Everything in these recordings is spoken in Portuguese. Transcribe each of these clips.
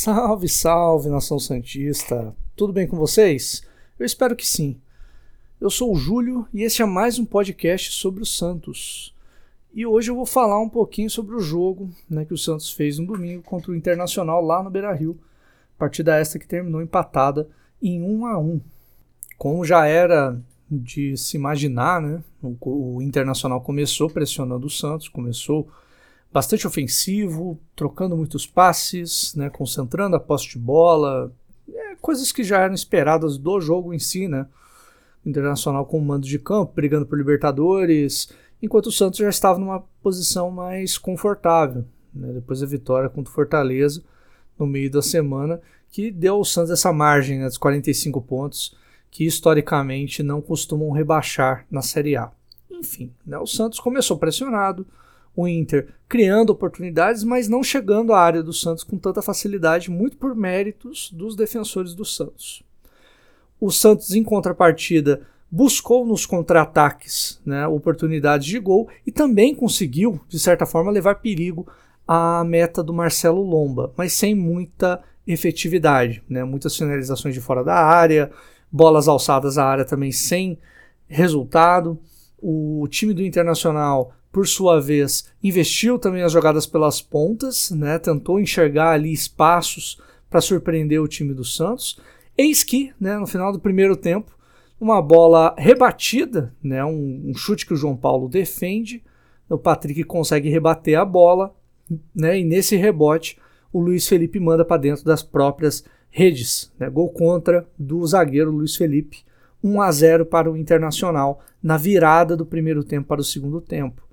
Salve, salve, nação Santista! Tudo bem com vocês? Eu espero que sim. Eu sou o Júlio e este é mais um podcast sobre o Santos. E hoje eu vou falar um pouquinho sobre o jogo né, que o Santos fez no domingo contra o Internacional lá no Beira Rio. Partida esta que terminou empatada em 1 a 1 Como já era de se imaginar, né, o, o Internacional começou pressionando o Santos, começou bastante ofensivo, trocando muitos passes, né, concentrando a posse de bola, é, coisas que já eram esperadas do jogo em si, né? Internacional com mando de campo, brigando por Libertadores, enquanto o Santos já estava numa posição mais confortável, né, depois da vitória contra o Fortaleza no meio da semana, que deu ao Santos essa margem né, dos 45 pontos que historicamente não costumam rebaixar na Série A. Enfim, né, o Santos começou pressionado, o Inter criando oportunidades, mas não chegando à área do Santos com tanta facilidade, muito por méritos dos defensores do Santos. O Santos, em contrapartida, buscou nos contra-ataques né, oportunidades de gol e também conseguiu, de certa forma, levar perigo à meta do Marcelo Lomba, mas sem muita efetividade. Né, muitas finalizações de fora da área, bolas alçadas à área também sem resultado. O time do Internacional por sua vez, investiu também as jogadas pelas pontas, né? tentou enxergar ali espaços para surpreender o time do Santos. Eis que, né, no final do primeiro tempo, uma bola rebatida, né, um, um chute que o João Paulo defende, o Patrick consegue rebater a bola, né, e nesse rebote o Luiz Felipe manda para dentro das próprias redes. Né, gol contra do zagueiro Luiz Felipe, 1 a 0 para o Internacional na virada do primeiro tempo para o segundo tempo.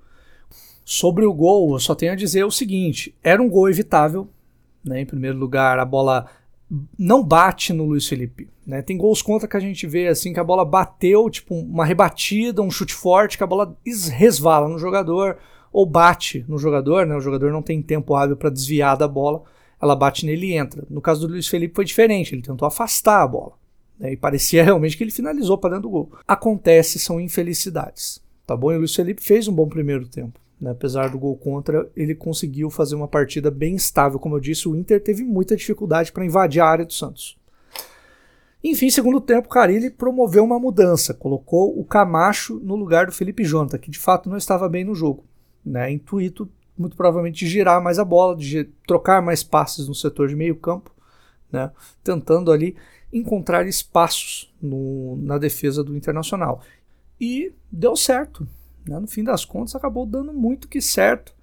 Sobre o gol, eu só tenho a dizer o seguinte: era um gol evitável. Né? Em primeiro lugar, a bola não bate no Luiz Felipe. Né? Tem gols contra que a gente vê assim que a bola bateu, tipo uma rebatida, um chute forte, que a bola resvala no jogador ou bate no jogador, né? O jogador não tem tempo hábil para desviar da bola, ela bate nele e entra. No caso do Luiz Felipe foi diferente, ele tentou afastar a bola. Né? E parecia realmente que ele finalizou para dentro do gol. Acontece, são infelicidades. Tá bom? E o Luiz Felipe fez um bom primeiro tempo. Né? Apesar do gol contra, ele conseguiu fazer uma partida bem estável. Como eu disse, o Inter teve muita dificuldade para invadir a área do Santos. Enfim, segundo tempo, Carilli promoveu uma mudança, colocou o Camacho no lugar do Felipe Jonta, que de fato não estava bem no jogo. Né? Intuito, muito provavelmente, de girar mais a bola, de trocar mais passes no setor de meio campo, né? tentando ali encontrar espaços no, na defesa do Internacional. E deu certo. Né? No fim das contas, acabou dando muito que certo.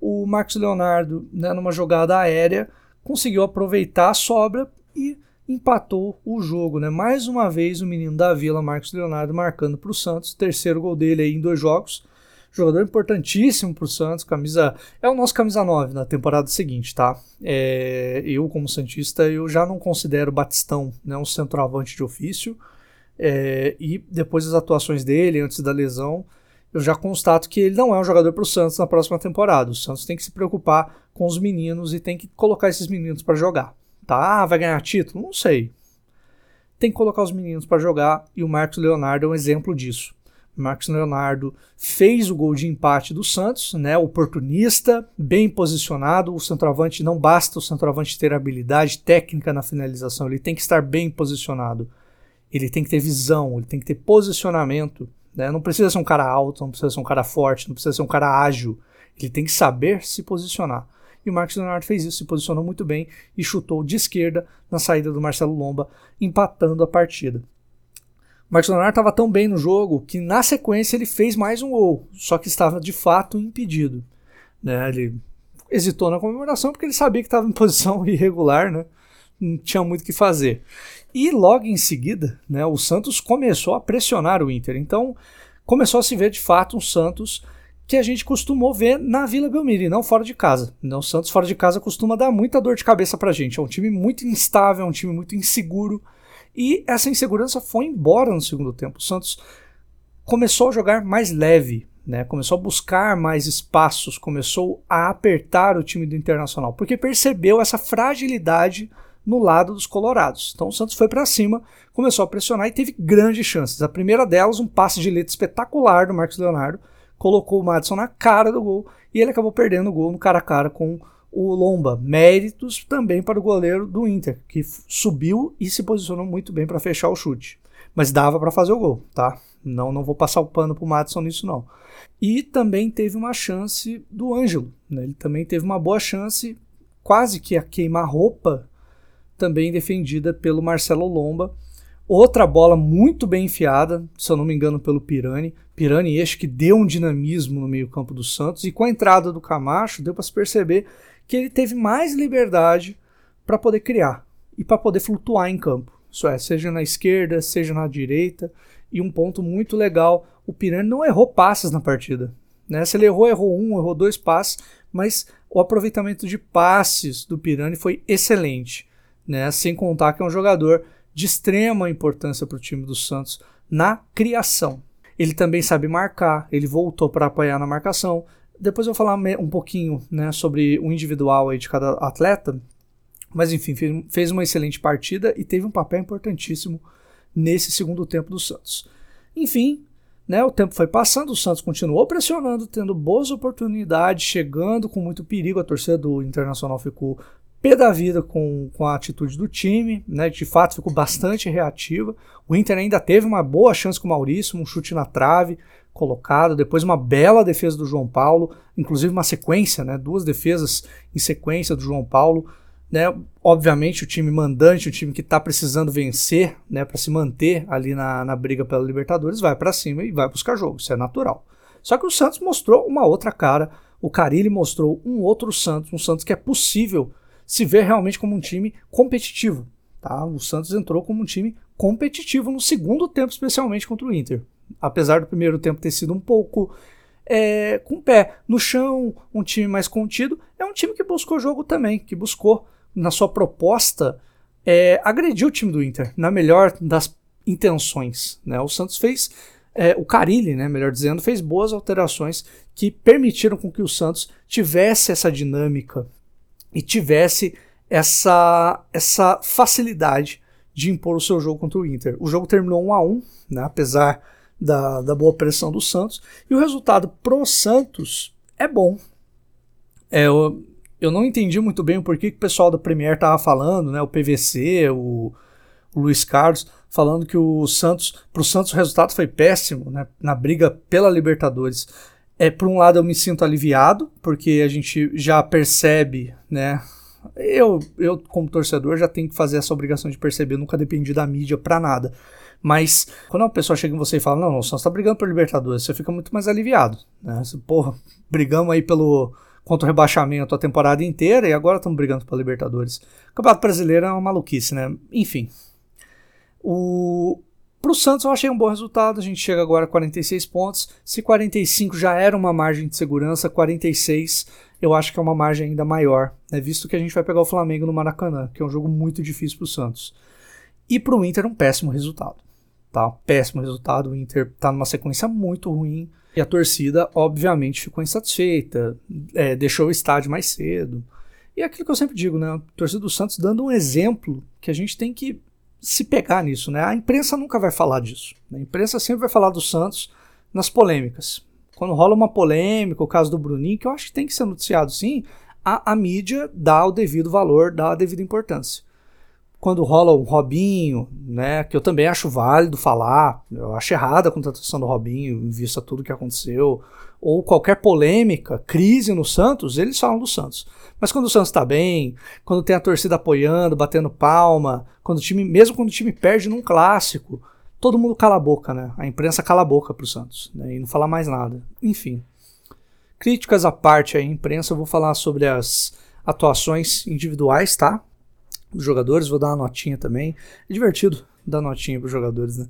O Marcos Leonardo, né, numa jogada aérea, conseguiu aproveitar a sobra e empatou o jogo. Né? Mais uma vez, o menino da Vila, Marcos Leonardo, marcando para o Santos. Terceiro gol dele aí em dois jogos. Jogador importantíssimo para o Santos, camisa é o nosso camisa 9 na temporada seguinte, tá? É, eu, como Santista, eu já não considero Batistão né, um centroavante de ofício. É, e depois das atuações dele, antes da lesão, eu já constato que ele não é um jogador para o Santos na próxima temporada. O Santos tem que se preocupar com os meninos e tem que colocar esses meninos para jogar. Tá? Ah, vai ganhar título? Não sei. Tem que colocar os meninos para jogar e o Marcos Leonardo é um exemplo disso. O Marcos Leonardo fez o gol de empate do Santos, né? Oportunista, bem posicionado. O centroavante não basta o centroavante ter habilidade técnica na finalização, ele tem que estar bem posicionado. Ele tem que ter visão, ele tem que ter posicionamento. Né? Não precisa ser um cara alto, não precisa ser um cara forte, não precisa ser um cara ágil. Ele tem que saber se posicionar. E o Marcos Leonardo fez isso, se posicionou muito bem e chutou de esquerda na saída do Marcelo Lomba, empatando a partida. O Marcos Leonardo estava tão bem no jogo que na sequência ele fez mais um gol, só que estava de fato impedido. Né? Ele hesitou na comemoração porque ele sabia que estava em posição irregular, né? não tinha muito o que fazer. E logo em seguida, né, o Santos começou a pressionar o Inter. Então começou a se ver de fato um Santos que a gente costumou ver na Vila Belmiro e não fora de casa. Né, o Santos fora de casa costuma dar muita dor de cabeça pra gente. É um time muito instável, é um time muito inseguro. E essa insegurança foi embora no segundo tempo. O Santos começou a jogar mais leve, né? começou a buscar mais espaços, começou a apertar o time do Internacional, porque percebeu essa fragilidade no lado dos colorados. Então o Santos foi para cima, começou a pressionar e teve grandes chances. A primeira delas, um passe de letra espetacular do Marcos Leonardo, colocou o Madison na cara do gol e ele acabou perdendo o gol no cara a cara com o Lomba. Méritos também para o goleiro do Inter, que subiu e se posicionou muito bem para fechar o chute. Mas dava para fazer o gol, tá? Não, não vou passar o pano pro Madison nisso não. E também teve uma chance do Ângelo, né? Ele também teve uma boa chance, quase que a queima-roupa, também defendida pelo Marcelo Lomba. Outra bola muito bem enfiada, se eu não me engano, pelo Pirani. Pirani, acho que deu um dinamismo no meio-campo do Santos. E com a entrada do Camacho, deu para se perceber que ele teve mais liberdade para poder criar e para poder flutuar em campo. Isso é, seja na esquerda, seja na direita. E um ponto muito legal, o Pirani não errou passes na partida. Né? Se ele errou, errou um, errou dois passes, mas o aproveitamento de passes do Pirani foi excelente. Né? Sem contar que é um jogador de extrema importância para o time do Santos na criação. Ele também sabe marcar, ele voltou para apoiar na marcação. Depois eu vou falar um pouquinho né, sobre o individual aí de cada atleta, mas enfim, fez uma excelente partida e teve um papel importantíssimo nesse segundo tempo do Santos. Enfim, né, o tempo foi passando, o Santos continuou pressionando, tendo boas oportunidades, chegando com muito perigo. A torcida do Internacional ficou pé da vida com, com a atitude do time, né, de fato ficou bastante reativa. O Inter ainda teve uma boa chance com o Maurício, um chute na trave colocado, depois uma bela defesa do João Paulo, inclusive uma sequência, né, duas defesas em sequência do João Paulo né? Obviamente o time mandante, o time que está precisando vencer, né, para se manter ali na, na briga pela Libertadores, vai para cima e vai buscar jogo, isso é natural. Só que o Santos mostrou uma outra cara, o Carilli mostrou um outro Santos, um Santos que é possível se ver realmente como um time competitivo. Tá? O Santos entrou como um time competitivo no segundo tempo, especialmente contra o Inter. Apesar do primeiro tempo ter sido um pouco é, com o pé no chão, um time mais contido, é um time que buscou jogo também, que buscou na sua proposta, é, agrediu o time do Inter, na melhor das intenções. Né? O Santos fez, é, o Carilli, né, melhor dizendo, fez boas alterações que permitiram com que o Santos tivesse essa dinâmica e tivesse essa, essa facilidade de impor o seu jogo contra o Inter. O jogo terminou 1 a 1 né, apesar da, da boa pressão do Santos, e o resultado pro Santos é bom. É, eu não entendi muito bem o porquê que o pessoal da Premier tava falando, né? O PVC, o, o Luiz Carlos, falando que o Santos, para o Santos o resultado foi péssimo, né? Na briga pela Libertadores. É, por um lado eu me sinto aliviado, porque a gente já percebe, né? Eu, eu como torcedor, já tenho que fazer essa obrigação de perceber, eu nunca dependi da mídia para nada. Mas quando uma pessoa chega em você e fala, não, não, o Santos tá brigando por Libertadores, você fica muito mais aliviado, né? Você, porra, brigamos aí pelo contra o rebaixamento a temporada inteira e agora estamos brigando para Libertadores. O Campeonato Brasileiro é uma maluquice, né? Enfim. O para o Santos eu achei um bom resultado, a gente chega agora a 46 pontos. Se 45 já era uma margem de segurança, 46 eu acho que é uma margem ainda maior, né? visto que a gente vai pegar o Flamengo no Maracanã, que é um jogo muito difícil para o Santos. E para o Inter um péssimo resultado. Tá? Péssimo resultado, o Inter está numa sequência muito ruim. E a torcida, obviamente, ficou insatisfeita, é, deixou o estádio mais cedo. E é aquilo que eu sempre digo, né? A torcida do Santos dando um exemplo que a gente tem que se pegar nisso, né? A imprensa nunca vai falar disso. Né? A imprensa sempre vai falar do Santos nas polêmicas. Quando rola uma polêmica, o caso do Bruninho, que eu acho que tem que ser noticiado sim, a, a mídia dá o devido valor, dá a devida importância quando rola um Robinho, né, que eu também acho válido falar, eu acho errada a contratação do Robinho, em vista tudo que aconteceu, ou qualquer polêmica, crise no Santos, eles falam do Santos. Mas quando o Santos está bem, quando tem a torcida apoiando, batendo palma, quando o time, mesmo quando o time perde num clássico, todo mundo cala a boca, né? A imprensa cala a boca pro Santos, né? E não fala mais nada. Enfim. Críticas à parte aí, imprensa, eu vou falar sobre as atuações individuais, tá? dos jogadores, vou dar uma notinha também. É divertido dar notinha para os jogadores, né?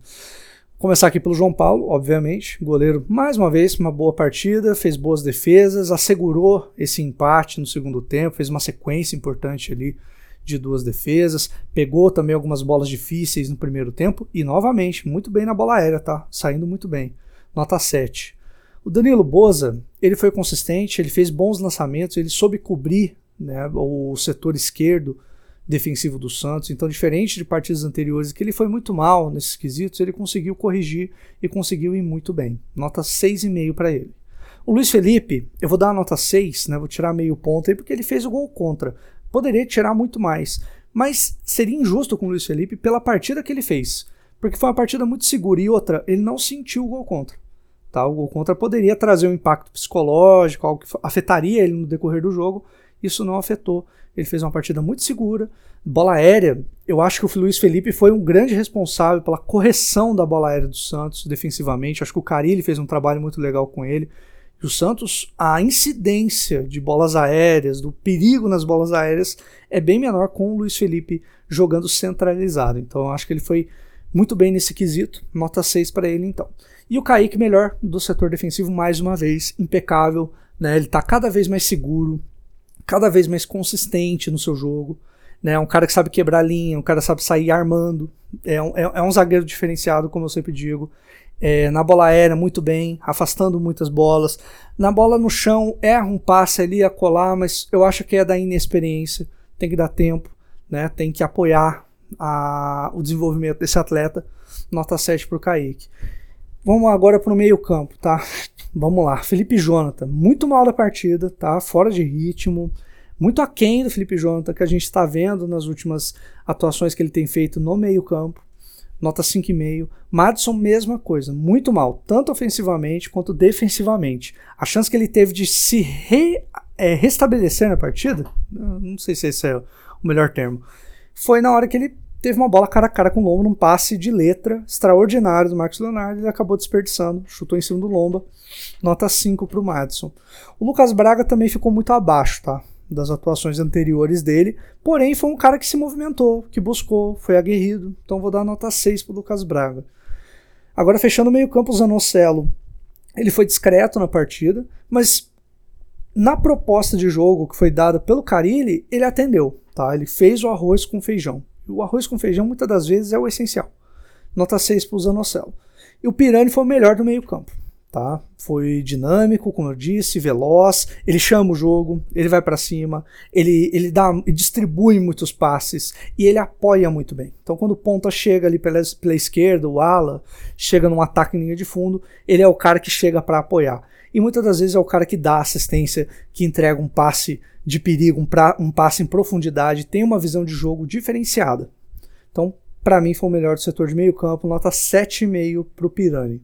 Começar aqui pelo João Paulo, obviamente. Goleiro, mais uma vez, uma boa partida, fez boas defesas, assegurou esse empate no segundo tempo, fez uma sequência importante ali de duas defesas, pegou também algumas bolas difíceis no primeiro tempo e, novamente, muito bem na bola aérea, tá? Saindo muito bem. Nota 7. O Danilo Boza, ele foi consistente, ele fez bons lançamentos, ele soube cobrir né, o setor esquerdo defensivo do Santos. Então, diferente de partidas anteriores, que ele foi muito mal nesses quesitos, ele conseguiu corrigir e conseguiu ir muito bem. Nota 6,5 para ele. O Luiz Felipe, eu vou dar uma nota 6, né? Vou tirar meio ponto aí, porque ele fez o gol contra. Poderia tirar muito mais. Mas seria injusto com o Luiz Felipe pela partida que ele fez. Porque foi uma partida muito segura. E outra, ele não sentiu o gol contra. Tá? O gol contra poderia trazer um impacto psicológico, algo que afetaria ele no decorrer do jogo. Isso não afetou. Ele fez uma partida muito segura. Bola aérea, eu acho que o Luiz Felipe foi um grande responsável pela correção da bola aérea do Santos defensivamente. Acho que o Carilli fez um trabalho muito legal com ele. E o Santos, a incidência de bolas aéreas, do perigo nas bolas aéreas, é bem menor com o Luiz Felipe jogando centralizado. Então eu acho que ele foi muito bem nesse quesito. Nota 6 para ele então. E o Kaique, melhor do setor defensivo, mais uma vez, impecável. Né? Ele está cada vez mais seguro, cada vez mais consistente no seu jogo. Né? Um cara que sabe quebrar linha, um cara que sabe sair armando. É um, é, é um zagueiro diferenciado, como eu sempre digo. É, na bola aérea, muito bem, afastando muitas bolas. Na bola no chão, erra um passe ali a colar, mas eu acho que é da inexperiência. Tem que dar tempo, né? tem que apoiar a, o desenvolvimento desse atleta. Nota 7 para o Kaique. Vamos agora para o meio-campo, tá? Vamos lá. Felipe Jonathan, muito mal da partida, tá? Fora de ritmo, muito aquém do Felipe Jonathan que a gente está vendo nas últimas atuações que ele tem feito no meio-campo. Nota 5,5. Madison, mesma coisa, muito mal, tanto ofensivamente quanto defensivamente. A chance que ele teve de se re, é, restabelecer na partida, não sei se esse é o melhor termo, foi na hora que ele teve uma bola cara a cara com o Lomba num passe de letra extraordinário do Marcos Leonardo. Ele acabou desperdiçando, chutou em cima do Lomba. Nota 5 para o Madison. O Lucas Braga também ficou muito abaixo, tá? Das atuações anteriores dele. Porém, foi um cara que se movimentou, que buscou, foi aguerrido. Então vou dar nota 6 para o Lucas Braga. Agora, fechando o meio-campo, o Zanocelo. Ele foi discreto na partida, mas na proposta de jogo que foi dada pelo Carilli, ele atendeu. Tá? Ele fez o arroz com feijão. O arroz com feijão, muitas das vezes, é o essencial. Nota 6 para o Zanocelo. E o Pirani foi o melhor do meio-campo. Tá? Foi dinâmico, como eu disse, veloz. Ele chama o jogo, ele vai para cima, ele, ele dá, distribui muitos passes e ele apoia muito bem. Então, quando o ponta chega ali pela, pela esquerda, o ala chega num ataque em linha de fundo, ele é o cara que chega para apoiar. E muitas das vezes é o cara que dá assistência, que entrega um passe de perigo, um, pra, um passe em profundidade, tem uma visão de jogo diferenciada. Então, para mim, foi o melhor do setor de meio campo, nota 7,5 para o Pirani.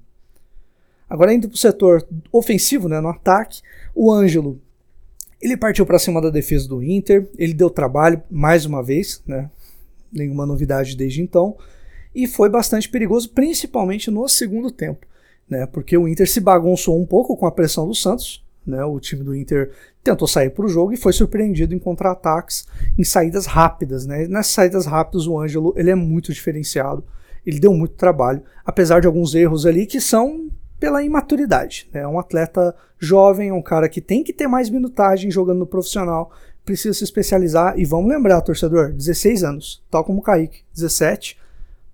Agora, indo para o setor ofensivo, né, no ataque, o Ângelo, ele partiu para cima da defesa do Inter, ele deu trabalho mais uma vez, né, nenhuma novidade desde então, e foi bastante perigoso, principalmente no segundo tempo, né, porque o Inter se bagunçou um pouco com a pressão do Santos, né? O time do Inter tentou sair para o jogo e foi surpreendido em contra-ataques, em saídas rápidas. Né? Nessas saídas rápidas, o Ângelo ele é muito diferenciado. Ele deu muito trabalho, apesar de alguns erros ali que são pela imaturidade. Né? É um atleta jovem, um cara que tem que ter mais minutagem jogando no profissional, precisa se especializar. E vamos lembrar, torcedor: 16 anos, tal como o Kaique, 17.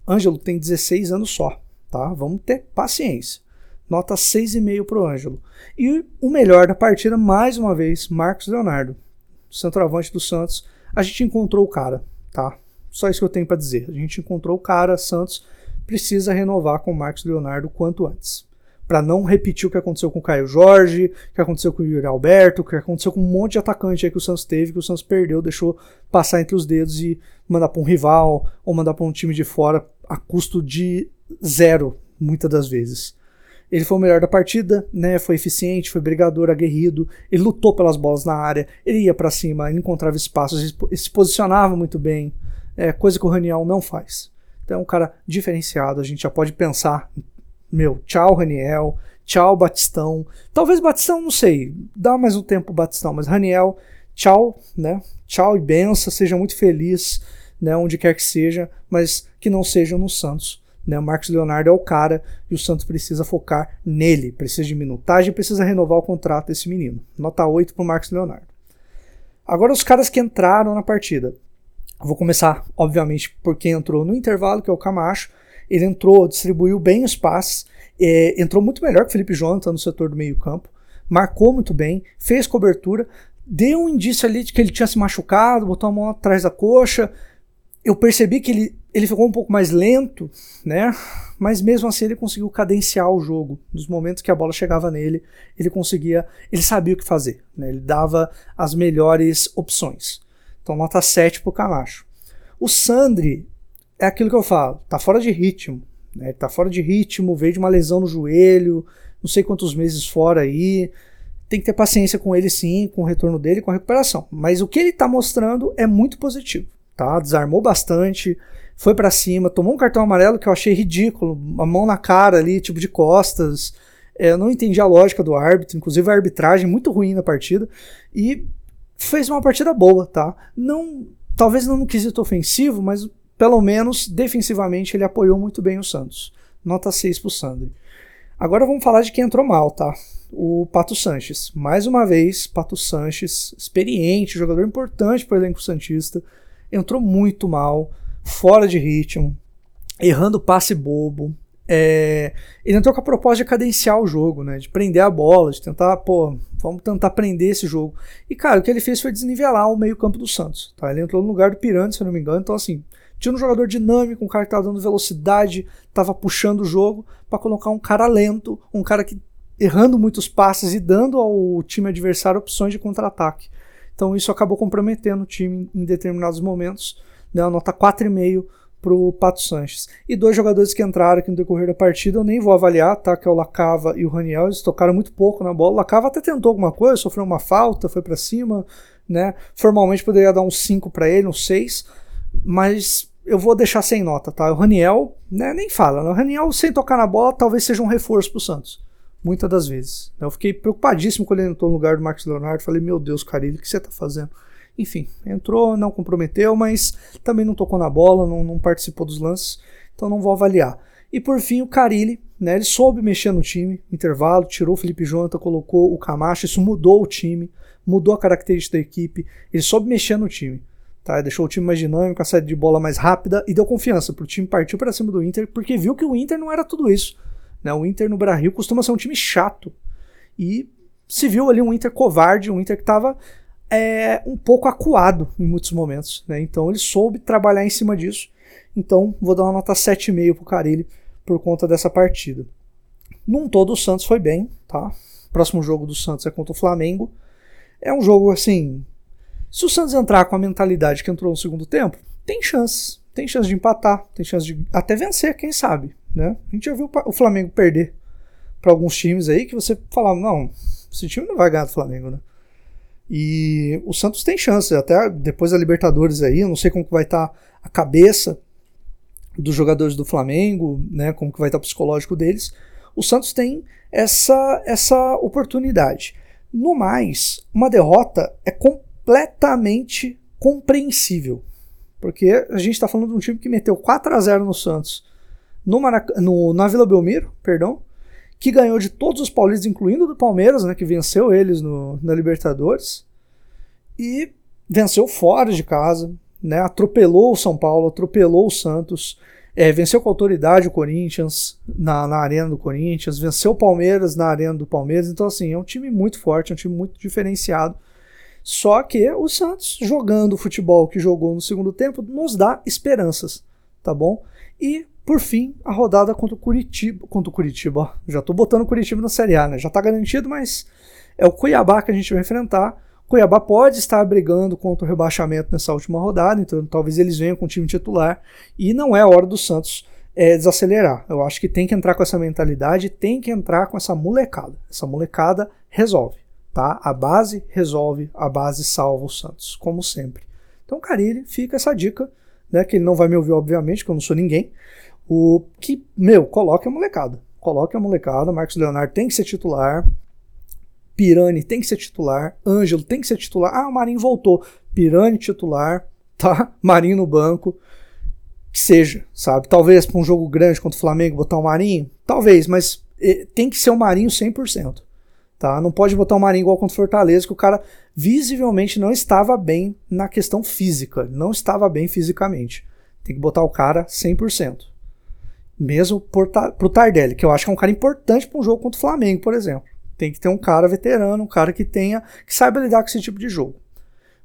Ângelo tem 16 anos só. Tá? Vamos ter paciência. Nota 6,5 para o Ângelo. E o melhor da partida, mais uma vez, Marcos Leonardo, centroavante do Santos. A gente encontrou o cara, tá? Só isso que eu tenho para dizer. A gente encontrou o cara, Santos precisa renovar com o Marcos Leonardo quanto antes. Para não repetir o que aconteceu com o Caio Jorge, o que aconteceu com o Yuri Alberto, o que aconteceu com um monte de atacante aí que o Santos teve, que o Santos perdeu, deixou passar entre os dedos e mandar para um rival ou mandar para um time de fora a custo de zero, muitas das vezes. Ele foi o melhor da partida, né? Foi eficiente, foi brigador, aguerrido. Ele lutou pelas bolas na área, ele ia para cima, ele encontrava espaços, ele se posicionava muito bem, é, coisa que o Raniel não faz. Então é um cara diferenciado. A gente já pode pensar, meu, tchau Raniel, tchau Batistão. Talvez Batistão, não sei, dá mais um tempo Batistão, mas Raniel, tchau, né? Tchau e benção, seja muito feliz, né? Onde quer que seja, mas que não seja no Santos né? Marcos Leonardo é o cara e o Santos precisa focar nele. Precisa de minutagem, precisa renovar o contrato desse menino. Nota 8 para o Marcos Leonardo. Agora os caras que entraram na partida. vou começar, obviamente, por quem entrou no intervalo, que é o Camacho. Ele entrou, distribuiu bem os passes, é, entrou muito melhor que o Felipe Jonathan no setor do meio-campo, marcou muito bem, fez cobertura, deu um indício ali de que ele tinha se machucado, botou a mão atrás da coxa. Eu percebi que ele ele ficou um pouco mais lento, né? Mas mesmo assim ele conseguiu cadenciar o jogo. Nos momentos que a bola chegava nele, ele conseguia, ele sabia o que fazer, né? Ele dava as melhores opções. Então nota 7 pro Camacho. O Sandri é aquilo que eu falo, tá fora de ritmo, né? Tá fora de ritmo, veio de uma lesão no joelho, não sei quantos meses fora aí. Tem que ter paciência com ele sim, com o retorno dele, com a recuperação. Mas o que ele tá mostrando é muito positivo, tá? Desarmou bastante, foi para cima, tomou um cartão amarelo que eu achei ridículo, a mão na cara ali, tipo de costas. É, eu não entendi a lógica do árbitro, inclusive a arbitragem muito ruim na partida. E fez uma partida boa, tá? Não, talvez não no quesito ofensivo, mas pelo menos defensivamente ele apoiou muito bem o Santos. Nota 6 pro Sandri. Agora vamos falar de quem entrou mal, tá? O Pato Sanches. Mais uma vez, Pato Sanches, experiente, jogador importante para o elenco Santista, entrou muito mal fora de ritmo, errando passe bobo. É, ele entrou com a proposta de cadenciar o jogo, né? De prender a bola, de tentar, pô, vamos tentar prender esse jogo. E, cara, o que ele fez foi desnivelar o meio-campo do Santos. Tá? Ele entrou no lugar do Pirante, se eu não me engano. Então, assim, um jogador dinâmico, um cara que tava dando velocidade, tava puxando o jogo, para colocar um cara lento, um cara que errando muitos passes e dando ao time adversário opções de contra-ataque. Então isso acabou comprometendo o time em determinados momentos né, a nota 4,5 para o Pato Sanches. E dois jogadores que entraram aqui no decorrer da partida, eu nem vou avaliar, tá? Que é o Lacava e o Raniel, eles tocaram muito pouco na bola. O Lacava até tentou alguma coisa, sofreu uma falta, foi para cima, né? Formalmente poderia dar um 5 para ele, um 6, mas eu vou deixar sem nota, tá? O Raniel, né, nem fala, né? O Raniel sem tocar na bola talvez seja um reforço para o Santos. Muitas das vezes. Eu fiquei preocupadíssimo quando ele entrou no lugar do Marcos Leonardo. Falei, meu Deus, Carilho, o que você tá fazendo? Enfim, entrou, não comprometeu, mas também não tocou na bola, não, não participou dos lances, então não vou avaliar. E por fim, o Carilli, né, ele soube mexer no time, intervalo, tirou o Felipe Jonathan, colocou o Camacho, isso mudou o time, mudou a característica da equipe, ele soube mexer no time. Tá, deixou o time mais dinâmico, a saída de bola mais rápida e deu confiança para o time partir para cima do Inter, porque viu que o Inter não era tudo isso. Né? O Inter no Brasil costuma ser um time chato. E se viu ali um Inter covarde, um Inter que estava é, um pouco acuado em muitos momentos. Né? Então ele soube trabalhar em cima disso. Então vou dar uma nota 7,5 pro Carilli por conta dessa partida. Num todo o Santos foi bem, tá? Próximo jogo do Santos é contra o Flamengo. É um jogo assim. Se o Santos entrar com a mentalidade que entrou no segundo tempo, tem chance. Tem chance de empatar, tem chance de até vencer, quem sabe. Né? A gente já viu o Flamengo perder para alguns times aí que você falava, não, esse time não vai ganhar do Flamengo, né? E o Santos tem chance, até depois da Libertadores aí, eu não sei como que vai estar tá a cabeça dos jogadores do Flamengo, né, como que vai estar tá o psicológico deles. O Santos tem essa essa oportunidade. No mais, uma derrota é completamente compreensível. Porque a gente está falando de um time que meteu 4 a 0 no Santos no, Marac no na Vila Belmiro, perdão, que ganhou de todos os paulistas, incluindo do Palmeiras, né, que venceu eles no, na Libertadores, e venceu fora de casa, né, atropelou o São Paulo, atropelou o Santos, é, venceu com autoridade o Corinthians na, na arena do Corinthians, venceu o Palmeiras na arena do Palmeiras, então assim, é um time muito forte, é um time muito diferenciado. Só que o Santos, jogando o futebol que jogou no segundo tempo, nos dá esperanças, tá bom? E por fim, a rodada contra o Curitiba. Contra o Curitiba, ó, já tô botando o Curitiba na Série A, né? Já tá garantido, mas é o Cuiabá que a gente vai enfrentar. Cuiabá pode estar brigando contra o rebaixamento nessa última rodada, então talvez eles venham com o time titular. E não é a hora do Santos é, desacelerar. Eu acho que tem que entrar com essa mentalidade, tem que entrar com essa molecada. Essa molecada resolve, tá? A base resolve, a base salva o Santos, como sempre. Então, Carilli, fica essa dica, né? Que ele não vai me ouvir, obviamente, que eu não sou ninguém. O que, meu, coloque a molecada. Coloque a molecada. Marcos Leonardo tem que ser titular. Pirani tem que ser titular. Ângelo tem que ser titular. Ah, o Marinho voltou. Pirani titular, tá? Marinho no banco. Que seja, sabe? Talvez para um jogo grande contra o Flamengo botar o Marinho. Talvez, mas eh, tem que ser o Marinho 100%. Tá? Não pode botar o Marinho igual contra o Fortaleza, que o cara visivelmente não estava bem na questão física. Não estava bem fisicamente. Tem que botar o cara 100%. Mesmo pro Tardelli, que eu acho que é um cara importante para um jogo contra o Flamengo, por exemplo. Tem que ter um cara veterano, um cara que tenha, que saiba lidar com esse tipo de jogo.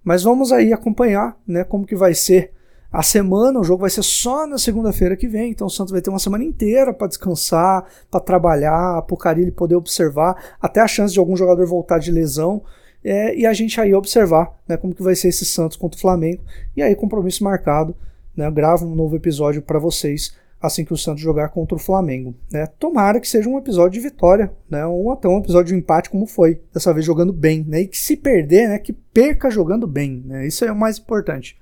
Mas vamos aí acompanhar, né, como que vai ser A semana, o jogo vai ser só na segunda-feira que vem, então o Santos vai ter uma semana inteira para descansar, para trabalhar, para o Carilli poder observar, até a chance de algum jogador voltar de lesão, é, e a gente aí observar né, como que vai ser esse Santos contra o Flamengo. E aí, compromisso marcado, né, gravo um novo episódio para vocês assim que o Santos jogar contra o Flamengo. Né? Tomara que seja um episódio de vitória, né? ou até um episódio de empate, como foi, dessa vez jogando bem. Né? E que se perder, né, que perca jogando bem. Né? Isso é o mais importante.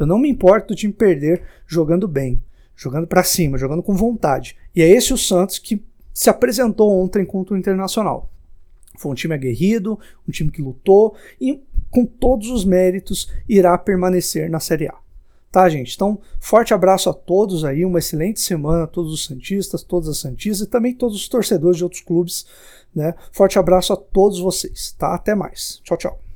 Eu não me importo do time perder jogando bem, jogando para cima, jogando com vontade. E é esse o Santos que se apresentou ontem contra o Internacional. Foi um time aguerrido, um time que lutou e com todos os méritos irá permanecer na Série A. Tá, gente? Então, forte abraço a todos aí, uma excelente semana a todos os Santistas, todas as Santistas e também todos os torcedores de outros clubes, né? Forte abraço a todos vocês, tá? Até mais. Tchau, tchau.